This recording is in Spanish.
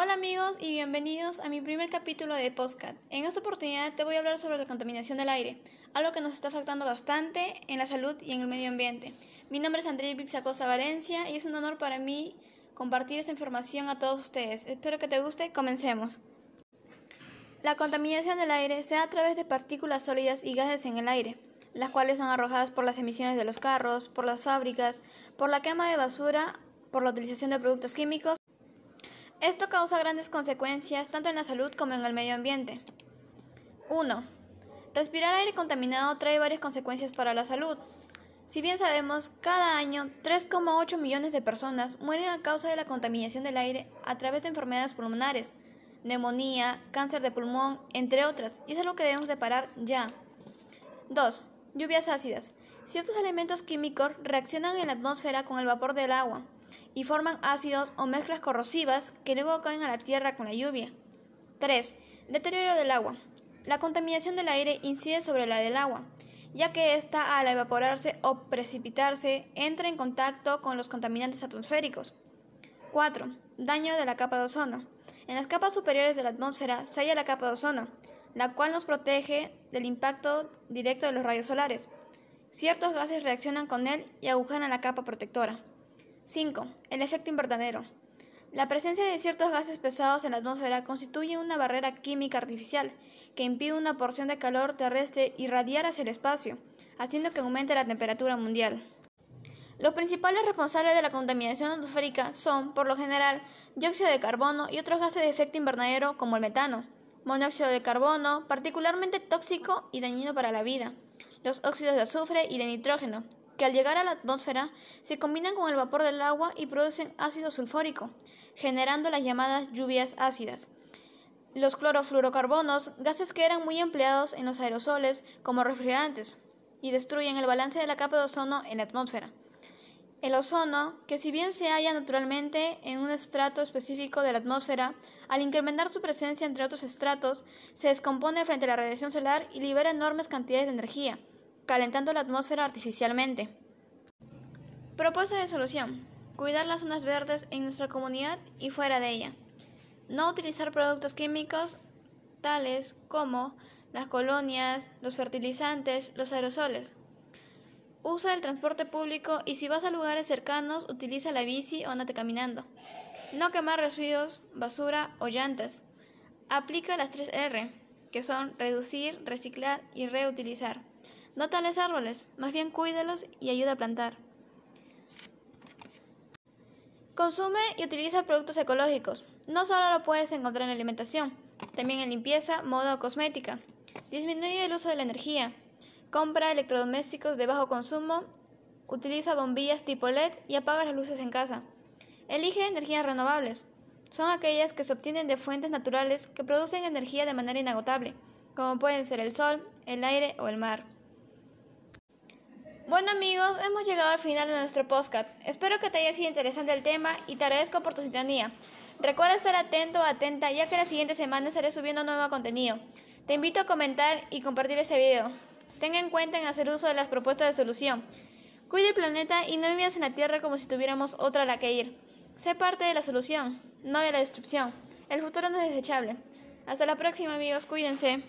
Hola amigos y bienvenidos a mi primer capítulo de Postcat. En esta oportunidad te voy a hablar sobre la contaminación del aire, algo que nos está afectando bastante en la salud y en el medio ambiente. Mi nombre es Andrea Pixacosta Valencia y es un honor para mí compartir esta información a todos ustedes. Espero que te guste. Comencemos. La contaminación del aire se da a través de partículas sólidas y gases en el aire, las cuales son arrojadas por las emisiones de los carros, por las fábricas, por la quema de basura, por la utilización de productos químicos esto causa grandes consecuencias tanto en la salud como en el medio ambiente. 1. Respirar aire contaminado trae varias consecuencias para la salud. Si bien sabemos, cada año 3,8 millones de personas mueren a causa de la contaminación del aire a través de enfermedades pulmonares, neumonía, cáncer de pulmón, entre otras, y es algo que debemos de parar ya. 2. Lluvias ácidas. Ciertos elementos químicos reaccionan en la atmósfera con el vapor del agua, y forman ácidos o mezclas corrosivas que luego caen a la tierra con la lluvia. 3. Deterioro del agua. La contaminación del aire incide sobre la del agua, ya que ésta al evaporarse o precipitarse entra en contacto con los contaminantes atmosféricos. 4. Daño de la capa de ozono. En las capas superiores de la atmósfera se halla la capa de ozono, la cual nos protege del impacto directo de los rayos solares. Ciertos gases reaccionan con él y agujeran la capa protectora. 5. El efecto invernadero. La presencia de ciertos gases pesados en la atmósfera constituye una barrera química artificial que impide una porción de calor terrestre irradiar hacia el espacio, haciendo que aumente la temperatura mundial. Los principales responsables de la contaminación atmosférica son, por lo general, dióxido de carbono y otros gases de efecto invernadero como el metano, monóxido de carbono, particularmente tóxico y dañino para la vida, los óxidos de azufre y de nitrógeno, que al llegar a la atmósfera se combinan con el vapor del agua y producen ácido sulfúrico, generando las llamadas lluvias ácidas. Los clorofluorocarbonos, gases que eran muy empleados en los aerosoles como refrigerantes, y destruyen el balance de la capa de ozono en la atmósfera. El ozono, que si bien se halla naturalmente en un estrato específico de la atmósfera, al incrementar su presencia entre otros estratos, se descompone frente a la radiación solar y libera enormes cantidades de energía, calentando la atmósfera artificialmente. Propuesta de solución. Cuidar las zonas verdes en nuestra comunidad y fuera de ella. No utilizar productos químicos tales como las colonias, los fertilizantes, los aerosoles. Usa el transporte público y si vas a lugares cercanos, utiliza la bici o andate caminando. No quemar residuos, basura o llantas. Aplica las 3 R, que son reducir, reciclar y reutilizar. No tales árboles, más bien cuídalos y ayuda a plantar. Consume y utiliza productos ecológicos. No solo lo puedes encontrar en alimentación, también en limpieza, moda o cosmética. Disminuye el uso de la energía. Compra electrodomésticos de bajo consumo. Utiliza bombillas tipo LED y apaga las luces en casa. Elige energías renovables. Son aquellas que se obtienen de fuentes naturales que producen energía de manera inagotable, como pueden ser el sol, el aire o el mar. Bueno amigos, hemos llegado al final de nuestro podcast. Espero que te haya sido interesante el tema y te agradezco por tu sintonía. Recuerda estar atento o atenta ya que la siguiente semana estaré subiendo nuevo contenido. Te invito a comentar y compartir este video. Tenga en cuenta en hacer uso de las propuestas de solución. Cuide el planeta y no vivas en la Tierra como si tuviéramos otra a la que ir. Sé parte de la solución, no de la destrucción. El futuro no es desechable. Hasta la próxima amigos, cuídense.